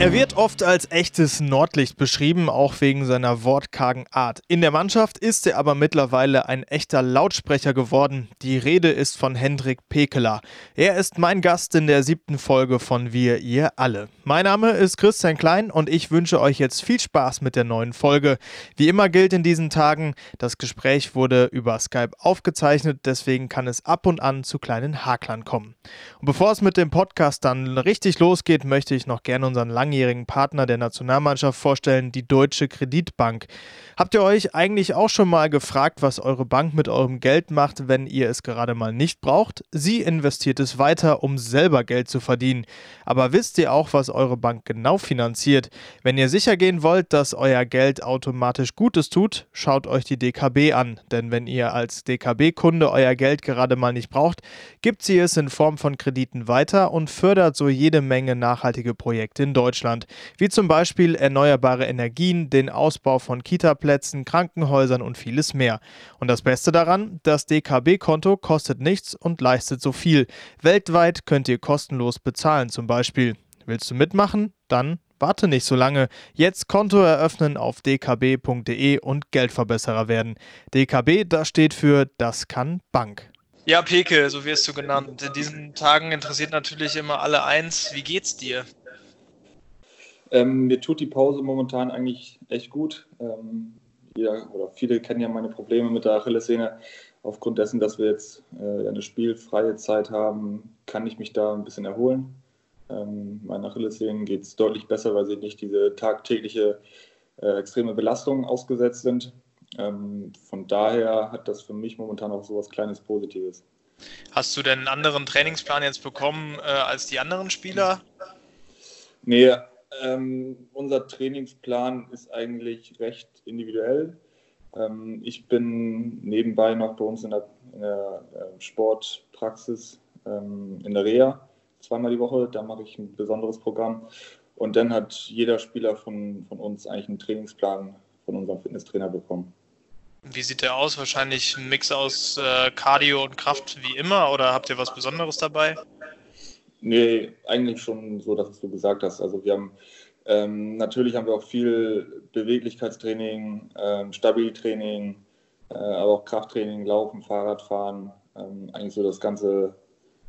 Er wird oft als echtes Nordlicht beschrieben, auch wegen seiner wortkargen Art. In der Mannschaft ist er aber mittlerweile ein echter Lautsprecher geworden. Die Rede ist von Hendrik Pekeler. Er ist mein Gast in der siebten Folge von Wir, ihr alle. Mein Name ist Christian Klein und ich wünsche euch jetzt viel Spaß mit der neuen Folge. Wie immer gilt in diesen Tagen, das Gespräch wurde über Skype aufgezeichnet, deswegen kann es ab und an zu kleinen Haklern kommen. Und bevor es mit dem Podcast dann richtig losgeht, möchte ich noch gerne unseren langen langjährigen Partner der Nationalmannschaft vorstellen, die Deutsche Kreditbank. Habt ihr euch eigentlich auch schon mal gefragt, was eure Bank mit eurem Geld macht, wenn ihr es gerade mal nicht braucht? Sie investiert es weiter, um selber Geld zu verdienen. Aber wisst ihr auch, was eure Bank genau finanziert? Wenn ihr sicher gehen wollt, dass euer Geld automatisch Gutes tut, schaut euch die DKB an. Denn wenn ihr als DKB-Kunde euer Geld gerade mal nicht braucht, gibt sie es in Form von Krediten weiter und fördert so jede Menge nachhaltige Projekte in Deutschland. Deutschland, wie zum Beispiel erneuerbare Energien, den Ausbau von Kitaplätzen, Krankenhäusern und vieles mehr. Und das Beste daran, das DKB-Konto kostet nichts und leistet so viel. Weltweit könnt ihr kostenlos bezahlen zum Beispiel. Willst du mitmachen? Dann Warte nicht so lange. Jetzt Konto eröffnen auf dkb.de und Geldverbesserer werden. DKB, das steht für Das kann Bank. Ja, Peke, so wirst du genannt. In diesen Tagen interessiert natürlich immer alle eins. Wie geht's dir? Ähm, mir tut die Pause momentan eigentlich echt gut. Ähm, jeder, oder viele kennen ja meine Probleme mit der Achillessehne. Aufgrund dessen, dass wir jetzt äh, eine spielfreie Zeit haben, kann ich mich da ein bisschen erholen. Ähm, meinen Achillessehnen geht es deutlich besser, weil sie nicht diese tagtägliche äh, extreme Belastung ausgesetzt sind. Ähm, von daher hat das für mich momentan auch so was Kleines Positives. Hast du denn einen anderen Trainingsplan jetzt bekommen äh, als die anderen Spieler? Nee, ähm, unser Trainingsplan ist eigentlich recht individuell. Ähm, ich bin nebenbei noch bei uns in der, in der äh, Sportpraxis ähm, in der Reha zweimal die Woche. Da mache ich ein besonderes Programm. Und dann hat jeder Spieler von, von uns eigentlich einen Trainingsplan von unserem Fitnesstrainer bekommen. Wie sieht der aus? Wahrscheinlich ein Mix aus äh, Cardio und Kraft wie immer oder habt ihr was Besonderes dabei? Nee, eigentlich schon so, dass du gesagt hast. Also wir haben ähm, natürlich haben wir auch viel Beweglichkeitstraining, ähm, Stabiltraining, äh, aber auch Krafttraining, Laufen, Fahrradfahren, ähm, eigentlich so das ganze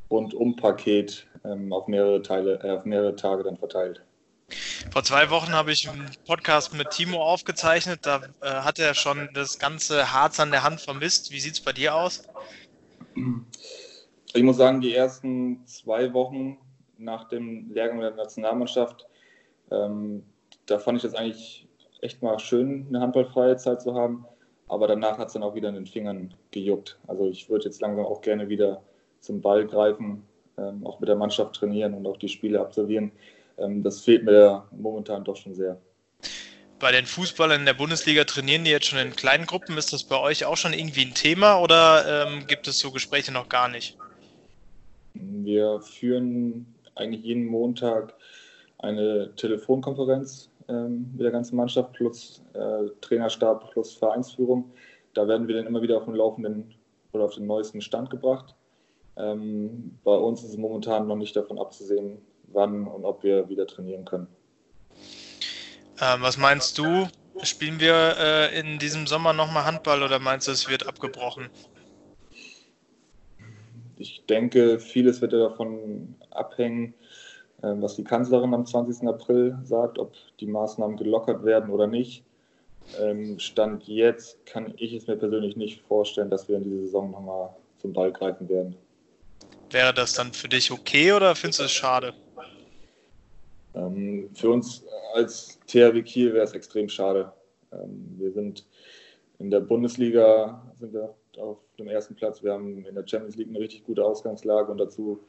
Rundum-Paket ähm, auf mehrere Teile, äh, auf mehrere Tage dann verteilt. Vor zwei Wochen habe ich einen Podcast mit Timo aufgezeichnet. Da äh, hat er schon das ganze Harz an der Hand vermisst. Wie sieht es bei dir aus? Ich muss sagen, die ersten zwei Wochen nach dem Lehrgang der Nationalmannschaft, ähm, da fand ich das eigentlich echt mal schön, eine handballfreie Zeit zu haben. Aber danach hat es dann auch wieder in den Fingern gejuckt. Also ich würde jetzt langsam auch gerne wieder zum Ball greifen, ähm, auch mit der Mannschaft trainieren und auch die Spiele absolvieren. Ähm, das fehlt mir momentan doch schon sehr. Bei den Fußballern in der Bundesliga trainieren die jetzt schon in kleinen Gruppen. Ist das bei euch auch schon irgendwie ein Thema oder ähm, gibt es so Gespräche noch gar nicht? Wir führen eigentlich jeden Montag eine Telefonkonferenz ähm, mit der ganzen Mannschaft plus äh, Trainerstab plus Vereinsführung. Da werden wir dann immer wieder auf den laufenden oder auf den neuesten Stand gebracht. Ähm, bei uns ist es momentan noch nicht davon abzusehen, wann und ob wir wieder trainieren können. Ähm, was meinst du? Spielen wir äh, in diesem Sommer nochmal Handball oder meinst du, es wird abgebrochen? Ich denke, vieles wird ja davon abhängen, ähm, was die Kanzlerin am 20. April sagt, ob die Maßnahmen gelockert werden oder nicht. Ähm, Stand jetzt kann ich es mir persönlich nicht vorstellen, dass wir in dieser Saison nochmal zum Ball greifen werden. Wäre das dann für dich okay oder findest du es schade? Ähm, für uns als THW Kiel wäre es extrem schade. wir sind in der Bundesliga sind wir auf dem ersten Platz. Wir haben in der Champions League eine richtig gute Ausgangslage und dazu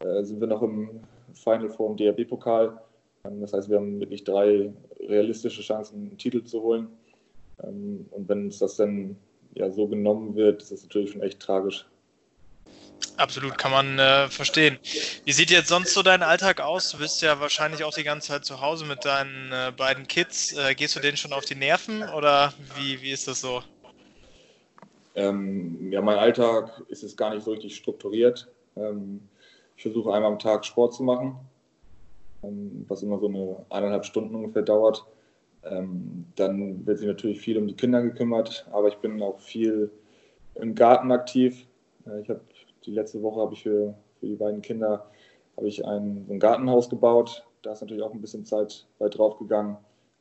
äh, sind wir noch im Final Four im DRB-Pokal. Ähm, das heißt, wir haben wirklich drei realistische Chancen, einen Titel zu holen. Ähm, und wenn uns das dann ja so genommen wird, ist das natürlich schon echt tragisch. Absolut, kann man äh, verstehen. Wie sieht jetzt sonst so dein Alltag aus? Du bist ja wahrscheinlich auch die ganze Zeit zu Hause mit deinen äh, beiden Kids. Äh, gehst du denen schon auf die Nerven oder wie, wie ist das so? Ähm, ja, mein Alltag ist es gar nicht so richtig strukturiert. Ähm, ich versuche einmal am Tag Sport zu machen. ähm, was immer so eine eineinhalb Stunden ungefähr dauert. Ähm, dann wird sich natürlich viel um die Kinder gekümmert, aber ich bin auch viel im Garten aktiv. Äh, ich habe die letzte Woche habe ich für, für die beiden Kinder habe ich ein, ein Gartenhaus gebaut. Da ist natürlich auch ein bisschen Zeit weit drauf gegangen.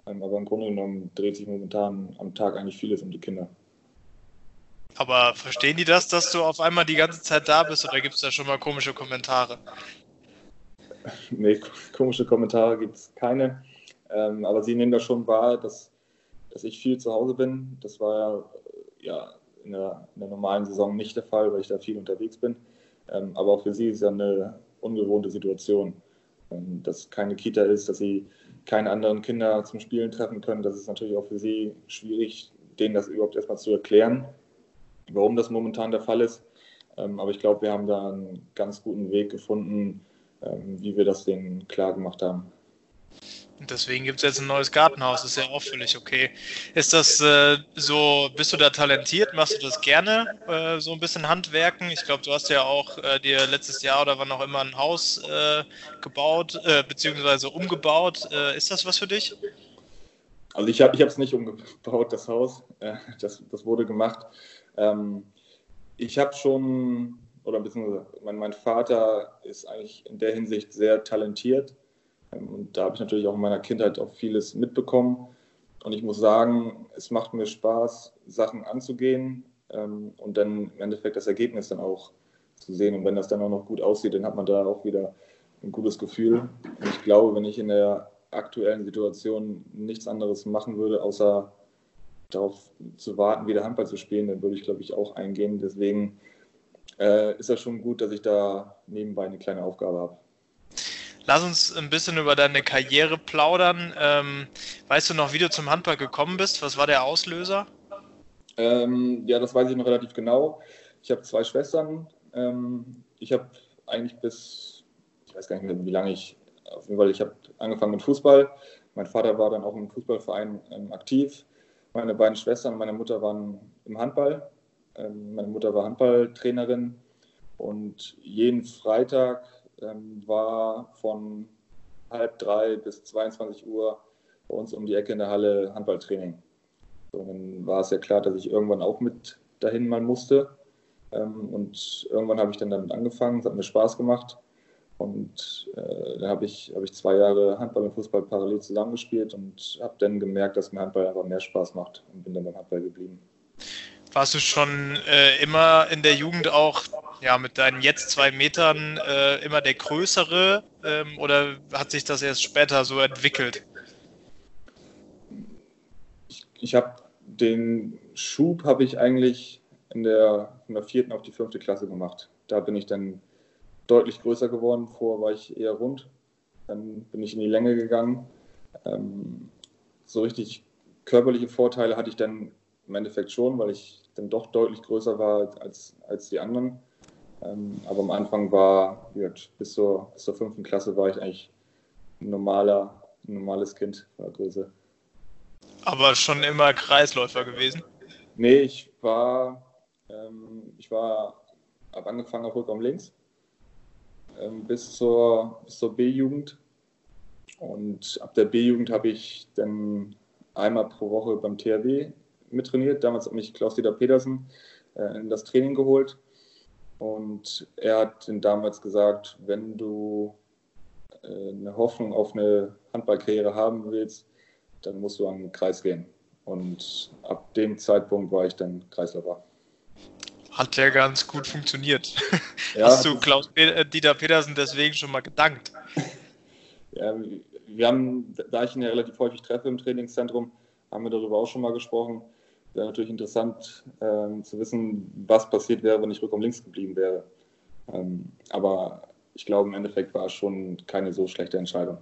Ähm, aber im Grunde genommen dreht sich momentan am Tag eigentlich vieles um die Kinder. Aber verstehen die das, dass du auf einmal die ganze Zeit da bist oder gibt es da schon mal komische Kommentare? nee, komische Kommentare gibt es keine. Ähm, aber sie nehmen das schon wahr, dass, dass ich viel zu Hause bin. Das war ja in der, in der normalen Saison nicht der Fall, weil ich da viel unterwegs bin. Ähm, aber auch für sie ist ja eine ungewohnte Situation, ähm, dass keine Kita ist, dass sie keine anderen Kinder zum Spielen treffen können. Das ist natürlich auch für sie schwierig, denen das überhaupt erstmal zu erklären, warum das momentan der Fall ist. Ähm, aber ich glaube, wir haben da einen ganz guten Weg gefunden, ähm, wie wir das denen klar gemacht haben. Und deswegen gibt es jetzt ein neues Gartenhaus, das ist ja auch völlig okay. Ist das äh, so, bist du da talentiert? Machst du das gerne, äh, so ein bisschen Handwerken? Ich glaube, du hast ja auch äh, dir letztes Jahr oder wann auch immer ein Haus äh, gebaut, äh, beziehungsweise umgebaut. Äh, ist das was für dich? Also ich habe es nicht umgebaut, das Haus. das, das wurde gemacht. Ähm, ich habe schon, oder beziehungsweise mein, mein Vater ist eigentlich in der Hinsicht sehr talentiert ähm, und da habe ich natürlich auch in meiner Kindheit auch vieles mitbekommen. Und ich muss sagen, es macht mir Spaß, Sachen anzugehen ähm, und dann im Endeffekt das Ergebnis dann auch zu sehen. Und wenn das dann auch noch gut aussieht, dann hat man da auch wieder ein gutes Gefühl. Und ich glaube, wenn ich in der aktuellen Situation nichts anderes machen würde, außer darauf zu warten, wieder Handball zu spielen, dann würde ich, glaube ich, auch eingehen. Deswegen äh, ist das schon gut, dass ich da nebenbei eine kleine Aufgabe habe. Lass uns ein bisschen über deine Karriere plaudern. Ähm, weißt du noch, wie du zum Handball gekommen bist? Was war der Auslöser? Ähm, ja, das weiß ich noch relativ genau. Ich habe zwei Schwestern. Ähm, ich habe eigentlich bis, ich weiß gar nicht mehr, wie lange ich, auf jeden Fall, ich habe angefangen mit Fußball. Mein Vater war dann auch im Fußballverein ähm, aktiv. Meine beiden Schwestern und meine Mutter waren im Handball. Ähm, meine Mutter war Handballtrainerin und jeden Freitag ähm, war von halb drei bis 22 Uhr bei uns um die Ecke in der Halle Handballtraining. So, dann war es ja klar, dass ich irgendwann auch mit dahin mal musste. Ähm, und irgendwann habe ich dann damit angefangen, es hat mir Spaß gemacht. Und äh, dann habe ich, hab ich zwei Jahre Handball und Fußball parallel zusammengespielt und habe dann gemerkt, dass mir Handball einfach mehr Spaß macht und bin dann beim Handball geblieben. Warst du schon äh, immer in der Jugend auch ja, mit deinen jetzt zwei Metern äh, immer der Größere ähm, oder hat sich das erst später so entwickelt? Ich, ich habe den Schub habe ich eigentlich in der, von der vierten auf die fünfte Klasse gemacht. Da bin ich dann deutlich größer geworden. Vorher war ich eher rund. Dann bin ich in die Länge gegangen. Ähm, so richtig körperliche Vorteile hatte ich dann im Endeffekt schon, weil ich dann doch deutlich größer war als, als die anderen. Ähm, aber am Anfang war, bis zur, bis zur fünften Klasse war ich eigentlich ein, normaler, ein normales Kind der Größe. Aber schon immer Kreisläufer gewesen? Nee, ich war, ähm, ich war, habe angefangen auf Rückraum links ähm, bis zur, bis zur B-Jugend. Und ab der B-Jugend habe ich dann einmal pro Woche beim THW mittrainiert. Damals hat mich Klaus-Dieter Petersen äh, in das Training geholt. Und er hat damals gesagt, wenn du äh, eine Hoffnung auf eine Handballkarriere haben willst, dann musst du an den Kreis gehen. Und ab dem Zeitpunkt war ich dann Kreisläufer. Hat ja ganz gut funktioniert. Ja, Hast du Klaus äh, Dieter Petersen deswegen schon mal gedankt? Ja, wir haben, da ich ihn ja relativ häufig treffe im Trainingszentrum, haben wir darüber auch schon mal gesprochen wäre natürlich interessant ähm, zu wissen, was passiert wäre, wenn ich rückum links geblieben wäre. Ähm, aber ich glaube, im Endeffekt war es schon keine so schlechte Entscheidung.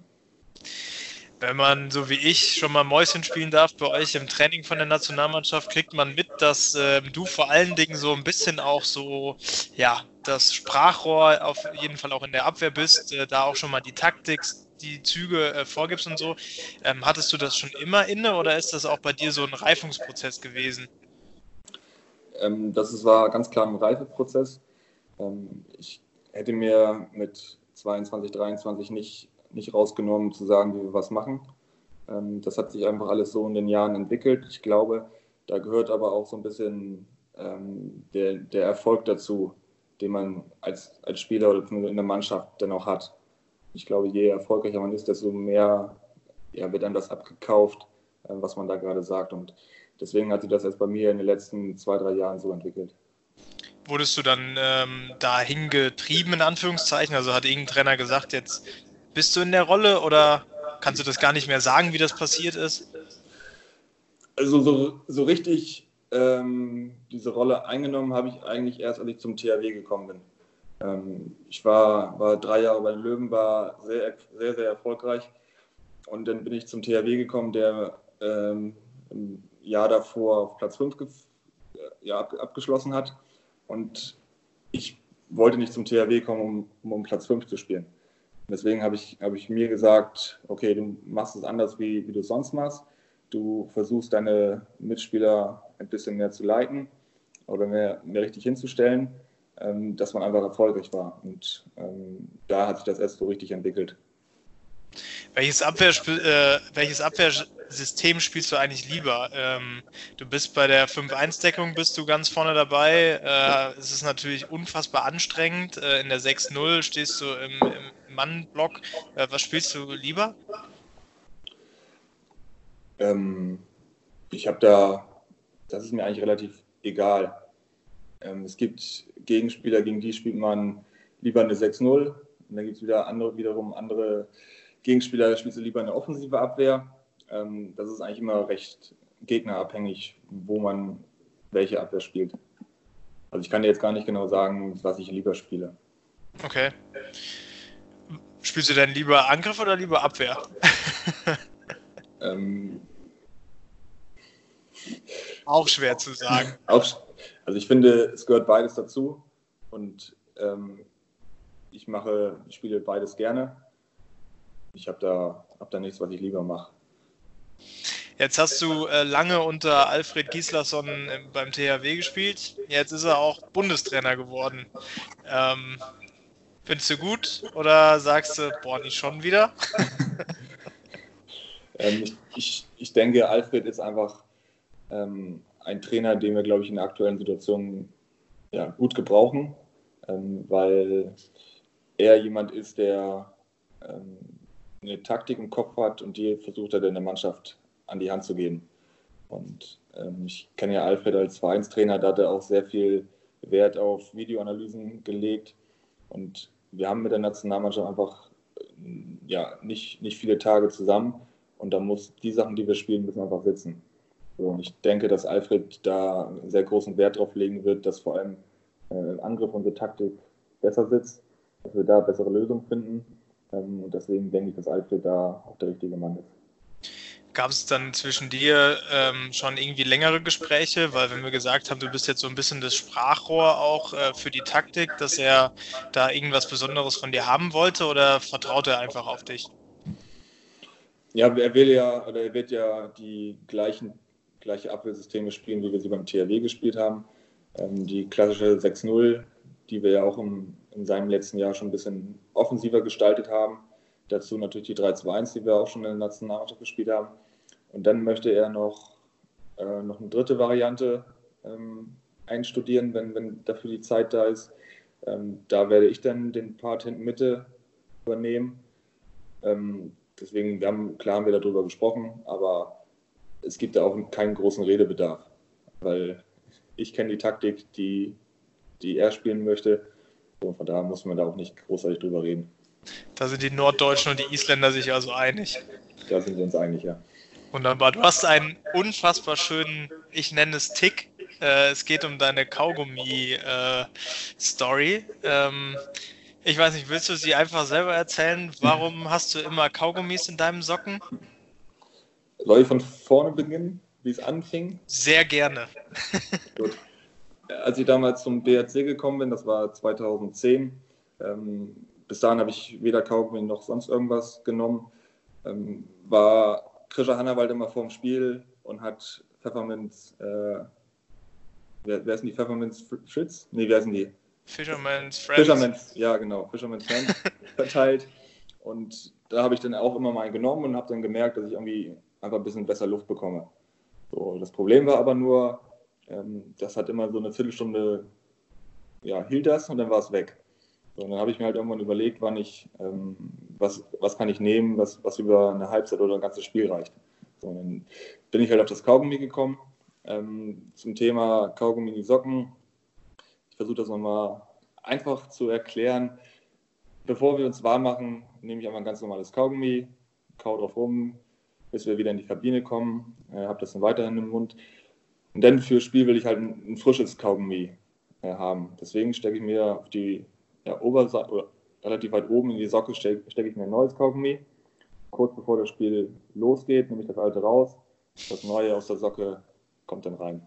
Wenn man, so wie ich, schon mal Mäuschen spielen darf bei euch im Training von der Nationalmannschaft, kriegt man mit, dass äh, du vor allen Dingen so ein bisschen auch so, ja, das Sprachrohr auf jeden Fall auch in der Abwehr bist, äh, da auch schon mal die Taktik die Züge äh, vorgibst und so. Ähm, hattest du das schon immer inne oder ist das auch bei dir so ein Reifungsprozess gewesen? Ähm, das ist, war ganz klar ein Reifeprozess. Ähm, ich hätte mir mit 22, 23 nicht nicht rausgenommen, zu sagen, wie wir was machen. Ähm, das hat sich einfach alles so in den Jahren entwickelt. Ich glaube, da gehört aber auch so ein bisschen ähm, der, der Erfolg dazu, den man als, als Spieler oder in der Mannschaft dann auch hat. Ich glaube, je erfolgreicher man ist, desto mehr ja, wird dann das abgekauft, äh, was man da gerade sagt. Und deswegen hat sich das erst bei mir in den letzten zwei, drei Jahren so entwickelt. Wurdest du dann ähm, dahin getrieben, in Anführungszeichen? Also hat irgendein Trainer gesagt, jetzt bist du in der Rolle oder kannst du das gar nicht mehr sagen, wie das passiert ist? Also so, so richtig ähm, diese Rolle eingenommen habe ich eigentlich erst, als ich zum THW gekommen bin. Ähm, ich war, war drei Jahre bei den Löwen, war sehr, sehr, sehr erfolgreich. Und dann bin ich zum THW gekommen, der ähm, im Jahr davor auf Platz 5 ja, ab, abgeschlossen hat. Und ich wollte nicht zum THW kommen, um, um, um Platz 5 zu spielen. Deswegen habe ich, hab ich mir gesagt, okay, du machst es anders, wie, wie du es sonst machst. Du versuchst deine Mitspieler ein bisschen mehr zu leiten oder mehr, mehr richtig hinzustellen, ähm, dass man einfach erfolgreich war. Und ähm, da hat sich das erst so richtig entwickelt. Welches, Abwehr, äh, welches Abwehrsystem spielst du eigentlich lieber? Ähm, du bist bei der 5-1-Deckung, bist du ganz vorne dabei. Äh, es ist natürlich unfassbar anstrengend. Äh, in der 6-0 stehst du im, im Mannblock. Äh, was spielst du lieber? Ähm, ich habe da, das ist mir eigentlich relativ egal. Ähm, es gibt Gegenspieler, gegen die spielt man lieber eine 6-0. Und dann gibt es wieder andere, wiederum andere Gegenspieler, da spielst du lieber eine offensive Abwehr. Ähm, das ist eigentlich immer recht gegnerabhängig, wo man welche Abwehr spielt. Also ich kann dir jetzt gar nicht genau sagen, was ich lieber spiele. Okay. Spielst du denn lieber Angriff oder lieber Abwehr? ähm, auch schwer zu sagen. Auch, also ich finde, es gehört beides dazu und ähm, ich mache, ich spiele beides gerne. Ich habe da, hab da nichts, was ich lieber mache. Jetzt hast du äh, lange unter Alfred Gislason beim THW gespielt. Jetzt ist er auch Bundestrainer geworden. Ähm, findest du gut oder sagst du, boah, nicht schon wieder? ähm, ich, ich, ich denke, Alfred ist einfach ähm, ein Trainer, den wir, glaube ich, in der aktuellen Situation ja, gut gebrauchen, ähm, weil er jemand ist, der ähm, eine Taktik im Kopf hat und die versucht er in der Mannschaft an die Hand zu geben. Und ähm, ich kenne ja Alfred als Vereinstrainer, da hat er auch sehr viel Wert auf Videoanalysen gelegt. Und wir haben mit der Nationalmannschaft einfach ja, nicht, nicht viele Tage zusammen. Und da muss die Sachen, die wir spielen, müssen einfach sitzen. So, und ich denke, dass Alfred da einen sehr großen Wert drauf legen wird, dass vor allem äh, im Angriff unsere Taktik besser sitzt, dass wir da bessere Lösungen finden. Ähm, und deswegen denke ich, dass Alfred da auch der richtige Mann ist. Gab es dann zwischen dir ähm, schon irgendwie längere Gespräche? Weil wenn wir gesagt haben, du bist jetzt so ein bisschen das Sprachrohr auch äh, für die Taktik, dass er da irgendwas Besonderes von dir haben wollte oder vertraut er einfach auf dich? Ja, er will ja, oder er wird ja die gleichen, gleiche Abwehrsysteme spielen, wie wir sie beim THW gespielt haben. Ähm, die klassische 6-0, die wir ja auch im, in seinem letzten Jahr schon ein bisschen offensiver gestaltet haben. Dazu natürlich die 3-2-1, die wir auch schon in der Nationalmannschaft gespielt haben. Und dann möchte er noch, äh, noch eine dritte Variante ähm, einstudieren, wenn, wenn dafür die Zeit da ist. Ähm, da werde ich dann den Part hinten Mitte übernehmen. Ähm, deswegen, wir haben, klar haben wir darüber gesprochen, aber es gibt da auch keinen großen Redebedarf, weil ich kenne die Taktik, die, die er spielen möchte. Und von daher muss man da auch nicht großartig drüber reden. Da sind die Norddeutschen und die Isländer sich also einig. Da sind wir uns einig, ja. Wunderbar. Du hast einen unfassbar schönen, ich nenne es Tick. Äh, es geht um deine Kaugummi-Story. Äh, ähm, ich weiß nicht, willst du sie einfach selber erzählen? Warum hast du immer Kaugummis in deinem Socken? Soll ich von vorne beginnen, wie es anfing? Sehr gerne. Gut. Als ich damals zum BRC gekommen bin, das war 2010, ähm, bis dahin habe ich weder Kaugummi noch sonst irgendwas genommen. Ähm, war Krischer Hannawald immer vorm Spiel und hat Pfefferminz, äh, wer, wer sind die Pfefferminz Fritz? Nee, wer sind die? Fisherman's Friends. Fisherman's, ja genau, Fisherman's Friends verteilt. Und da habe ich dann auch immer mal genommen und habe dann gemerkt, dass ich irgendwie einfach ein bisschen besser Luft bekomme. So, das Problem war aber nur, ähm, das hat immer so eine Viertelstunde, ja, hielt das und dann war es weg. So, und dann habe ich mir halt irgendwann überlegt, wann ich, ähm, was, was kann ich nehmen, was, was über eine Halbzeit oder ein ganzes Spiel reicht. So, dann bin ich halt auf das Kaugummi gekommen. Ähm, zum Thema Kaugummi in die Socken. Ich versuche das nochmal einfach zu erklären. Bevor wir uns warm machen, nehme ich einfach ein ganz normales Kaugummi, kau drauf rum, bis wir wieder in die Kabine kommen, äh, habe das dann weiterhin im Mund. Und dann fürs Spiel will ich halt ein, ein frisches Kaugummi äh, haben. Deswegen stecke ich mir auf die ja, Oberseite oder relativ weit oben in die Socke stecke steck ich mir ein neues Kaugummi. Kurz bevor das Spiel losgeht, nehme ich das alte raus. Das neue aus der Socke kommt dann rein.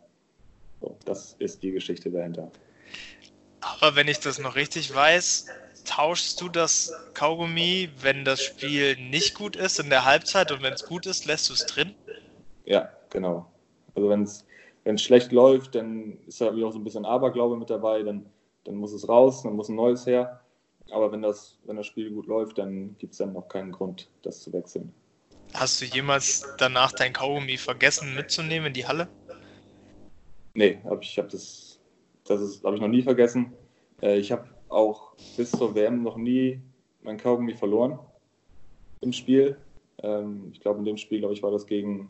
So, das ist die Geschichte dahinter. Aber wenn ich das noch richtig weiß, tauschst du das Kaugummi, wenn das Spiel nicht gut ist in der Halbzeit und wenn es gut ist, lässt du es drin? Ja, genau. Also wenn es schlecht läuft, dann ist da wieder auch so ein bisschen Aberglaube mit dabei, dann, dann muss es raus, dann muss ein neues her. Aber wenn das, wenn das Spiel gut läuft, dann gibt es dann noch keinen Grund, das zu wechseln. Hast du jemals danach dein Kaugummi vergessen mitzunehmen in die Halle? Nee, hab ich habe das, das habe ich noch nie vergessen. Äh, ich habe auch bis zur WM noch nie mein Kaugummi verloren im Spiel. Ähm, ich glaube, in dem Spiel, glaube ich, war das gegen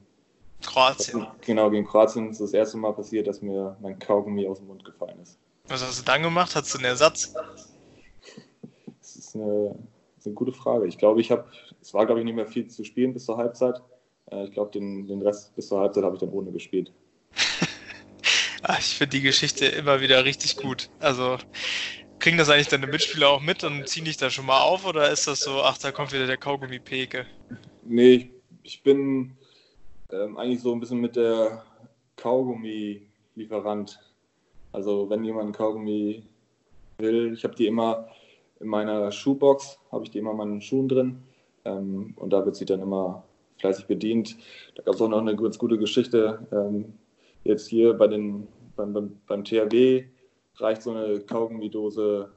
Kroatien. Genau, gegen Kroatien ist das erste Mal passiert, dass mir mein Kaugummi aus dem Mund gefallen ist. Was hast du dann gemacht? Hattest du einen Ersatz? Das ist eine, das ist eine gute Frage. Ich glaube, ich habe, es war, glaube ich, nicht mehr viel zu spielen bis zur Halbzeit. Äh, ich glaube, den, den Rest bis zur Halbzeit habe ich dann ohne gespielt. Ah, ich finde die Geschichte immer wieder richtig gut. Also kriegen das eigentlich deine Mitspieler auch mit und ziehen dich da schon mal auf oder ist das so, ach, da kommt wieder der Kaugummi-Peke? Nee, ich, ich bin ähm, eigentlich so ein bisschen mit der Kaugummi-Lieferant. Also wenn jemand Kaugummi will, ich habe die immer in meiner Schuhbox, habe ich die immer in meinen Schuhen drin ähm, und da wird sie dann immer fleißig bedient. Da gab es auch noch eine ganz gute Geschichte. Ähm, jetzt hier bei den, beim, beim, beim THW reicht so eine Kaugummidose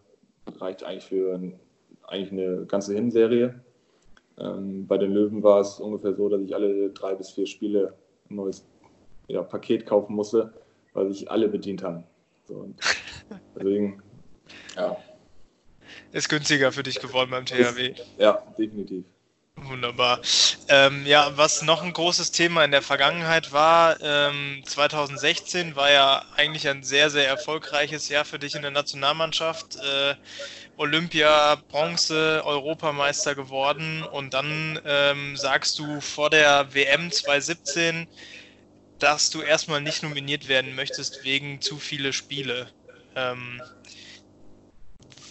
reicht eigentlich für ein, eigentlich eine ganze Hinserie. Ähm, bei den Löwen war es ungefähr so, dass ich alle drei bis vier Spiele ein neues ja, Paket kaufen musste, weil sich alle bedient haben. So, deswegen, ja. Ist günstiger für dich geworden beim THW. Ja, definitiv. Wunderbar. Ähm, ja, was noch ein großes Thema in der Vergangenheit war, ähm, 2016 war ja eigentlich ein sehr, sehr erfolgreiches Jahr für dich in der Nationalmannschaft. Äh, Olympia, Bronze, Europameister geworden und dann ähm, sagst du vor der WM 2017, dass du erstmal nicht nominiert werden möchtest wegen zu viele Spiele. Ähm,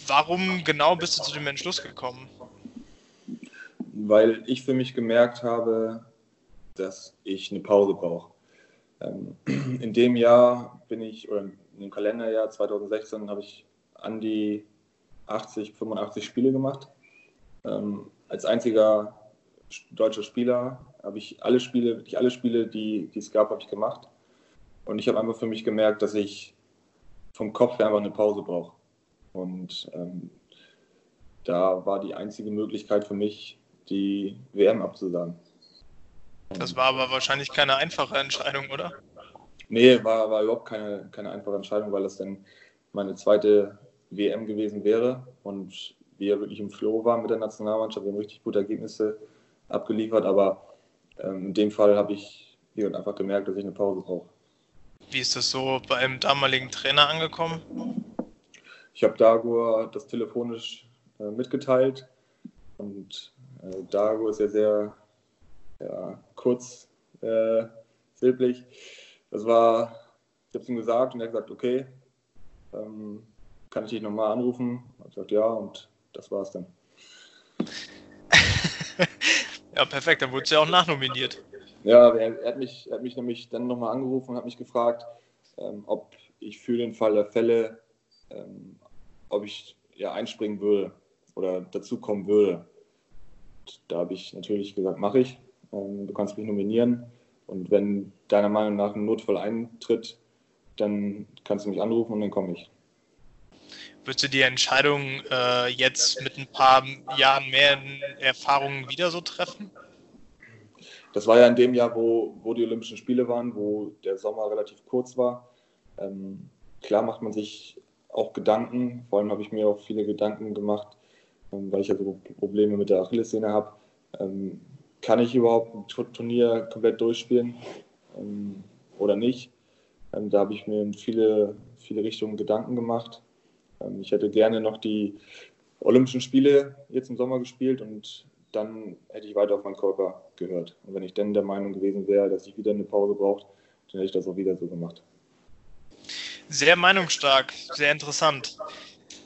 warum genau bist du zu dem Entschluss gekommen? weil ich für mich gemerkt habe, dass ich eine Pause brauche. Ähm, in dem Jahr bin ich, oder im Kalenderjahr 2016 habe ich an die 80, 85 Spiele gemacht. Ähm, als einziger deutscher Spieler habe ich alle Spiele, wirklich alle Spiele, die, die es gab, habe ich gemacht. Und ich habe einfach für mich gemerkt, dass ich vom Kopf her einfach eine Pause brauche. Und ähm, da war die einzige Möglichkeit für mich, die WM abzusagen. Das war aber wahrscheinlich keine einfache Entscheidung, oder? Nee, war, war überhaupt keine, keine einfache Entscheidung, weil das dann meine zweite WM gewesen wäre und wir wirklich im Flow waren mit der Nationalmannschaft. Wir haben richtig gute Ergebnisse abgeliefert, aber in dem Fall habe ich hier einfach gemerkt, dass ich eine Pause brauche. Wie ist das so beim damaligen Trainer angekommen? Ich habe Dagur das telefonisch äh, mitgeteilt und äh, Dago ist ja sehr ja, kurz, äh, silblich. Das war, ich habe es ihm gesagt und er hat gesagt, okay, ähm, kann ich dich nochmal anrufen? Ich habe gesagt, ja, und das war's dann. ja, perfekt, dann wurde es ja auch nachnominiert. Ja, er, hat mich, er hat mich nämlich dann nochmal angerufen und hat mich gefragt, ähm, ob ich für den Fall der Fälle, ähm, ob ich ja einspringen würde oder dazukommen würde da habe ich natürlich gesagt, mache ich. Ähm, du kannst mich nominieren. Und wenn deiner Meinung nach ein Notfall eintritt, dann kannst du mich anrufen und dann komme ich. Würdest du die Entscheidung äh, jetzt mit ein paar Jahren mehr Erfahrungen wieder so treffen? Das war ja in dem Jahr, wo, wo die Olympischen Spiele waren, wo der Sommer relativ kurz war. Ähm, klar macht man sich auch Gedanken, vor allem habe ich mir auch viele Gedanken gemacht, ähm, weil ich ja so Probleme mit der Achillessehne habe. Ähm, kann ich überhaupt ein Turnier komplett durchspielen ähm, oder nicht? Ähm, da habe ich mir in viele, viele Richtungen Gedanken gemacht. Ähm, ich hätte gerne noch die Olympischen Spiele jetzt im Sommer gespielt und dann hätte ich weiter auf meinen Körper gehört. Und wenn ich dann der Meinung gewesen wäre, dass ich wieder eine Pause brauche, dann hätte ich das auch wieder so gemacht. Sehr meinungsstark, sehr interessant.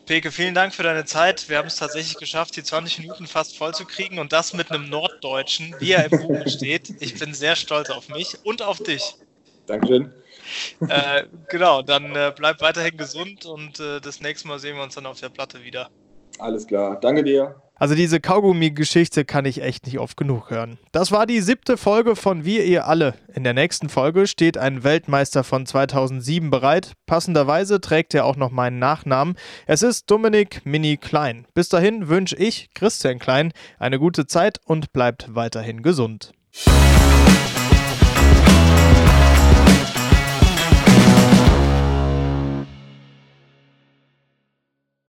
Peke, vielen Dank für deine Zeit. Wir haben es tatsächlich geschafft, die 20 Minuten fast voll zu kriegen und das mit einem Norddeutschen, wie er im Buch steht. Ich bin sehr stolz auf mich und auf dich. Dankeschön. Äh, genau, dann äh, bleib weiterhin gesund und äh, das nächste Mal sehen wir uns dann auf der Platte wieder. Alles klar. Danke dir. Also diese Kaugummi-Geschichte kann ich echt nicht oft genug hören. Das war die siebte Folge von Wir ihr alle. In der nächsten Folge steht ein Weltmeister von 2007 bereit. Passenderweise trägt er auch noch meinen Nachnamen. Es ist Dominik Mini Klein. Bis dahin wünsche ich, Christian Klein, eine gute Zeit und bleibt weiterhin gesund.